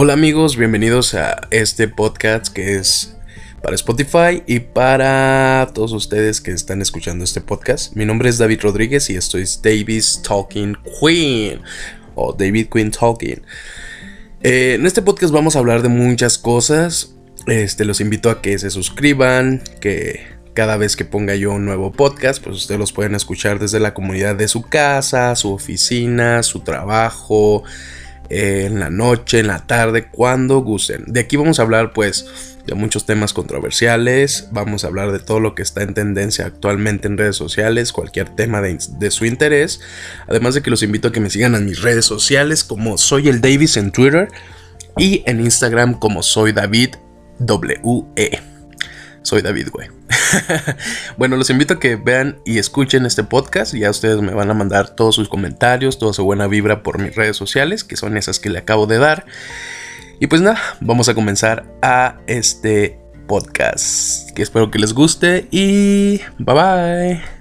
Hola amigos, bienvenidos a este podcast que es para Spotify y para todos ustedes que están escuchando este podcast. Mi nombre es David Rodríguez y esto es Davis Talking Queen o David Queen Talking. Eh, en este podcast vamos a hablar de muchas cosas. Este, los invito a que se suscriban, que cada vez que ponga yo un nuevo podcast, pues ustedes los pueden escuchar desde la comunidad de su casa, su oficina, su trabajo, en la noche, en la tarde, cuando gusten. De aquí vamos a hablar pues de muchos temas controversiales, vamos a hablar de todo lo que está en tendencia actualmente en redes sociales, cualquier tema de, su interés. Además de que los invito a que me sigan en mis redes sociales como soy el Davis en Twitter y en Instagram como soy David WE. Soy David, güey. bueno, los invito a que vean y escuchen este podcast. Ya ustedes me van a mandar todos sus comentarios, toda su buena vibra por mis redes sociales, que son esas que le acabo de dar. Y pues nada, vamos a comenzar a este podcast. Que espero que les guste y bye bye.